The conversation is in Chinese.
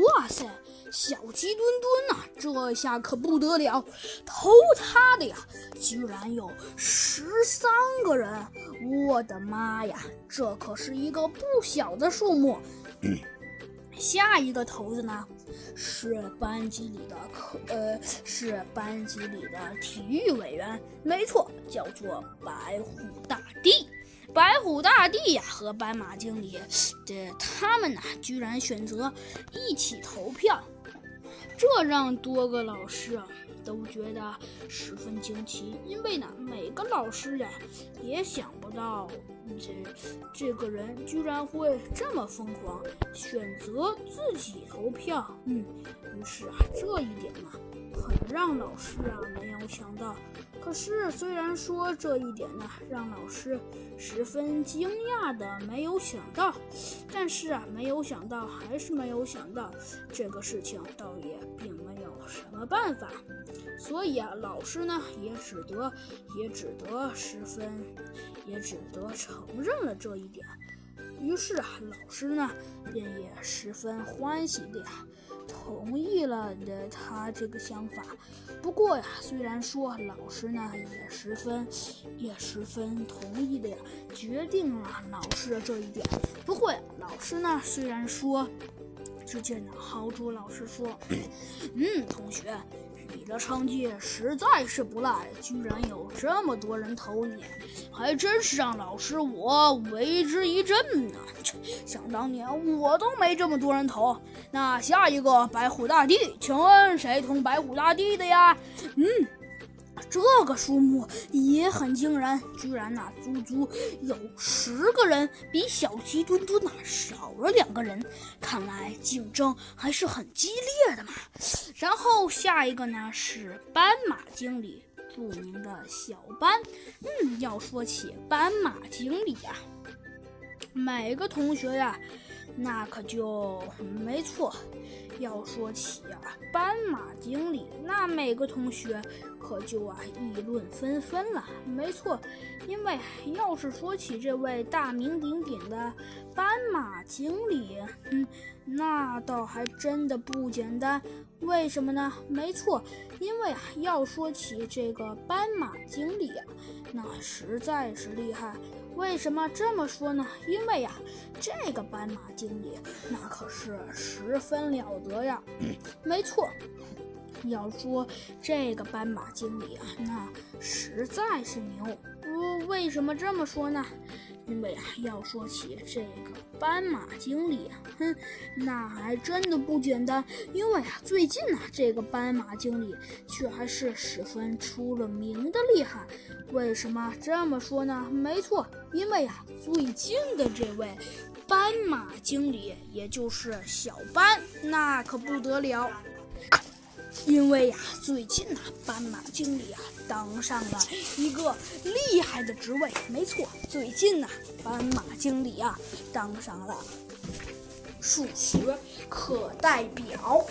哇塞，小鸡墩墩呐，这下可不得了！偷他的呀，居然有十三个人！我的妈呀，这可是一个不小的数目。下一个头子呢，是班级里的课，呃，是班级里的体育委员，没错，叫做白虎大帝。白虎大帝呀，和斑马经理，这他们呢，居然选择一起投票，这让多个老师啊都觉得十分惊奇。因为呢，每个老师呀也想不到，这这个人居然会这么疯狂，选择自己投票。嗯，于是啊，这一点呢。很让老师啊没有想到，可是虽然说这一点呢让老师十分惊讶的没有想到，但是啊没有想到还是没有想到这个事情倒也并没有什么办法，所以啊老师呢也只得也只得十分也只得承认了这一点，于是啊老师呢便也十分欢喜的呀。同意了的他这个想法，不过呀，虽然说老师呢也十分也十分同意的呀，决定了老师的这一点。不过呀，老师呢虽然说，只见豪猪老师说，嗯，同学。你的成绩实在是不赖，居然有这么多人投你，还真是让老师我为之一振呢。想当年我都没这么多人投。那下一个白虎大帝，请问谁投白虎大帝的呀？嗯。这个数目也很惊人，居然呐，足足有十个人，比小鸡墩墩呐少了两个人。看来竞争还是很激烈的嘛。然后下一个呢是斑马经理，著名的小斑。嗯，要说起斑马经理呀，每个同学呀。那可就没错。要说起啊，斑马经理，那每个同学可就啊议论纷纷了。没错，因为要是说起这位大名鼎鼎的斑马经理，嗯，那倒还真的不简单。为什么呢？没错，因为啊，要说起这个斑马经理啊，那实在是厉害。为什么这么说呢？因为呀，这个斑马经理那可是十分了得呀。没错，要说这个斑马经理啊，那实在是牛。为什么这么说呢？因为啊，要说起这个斑马经理，哼，那还真的不简单。因为啊，最近呢，这个斑马经理却还是十分出了名的厉害。为什么这么说呢？没错，因为啊，最近的这位斑马经理，也就是小斑，那可不得了。因为呀，最近呐，斑马经理啊当上了一个厉害的职位。没错，最近呐，斑马经理啊当上了数学课代表。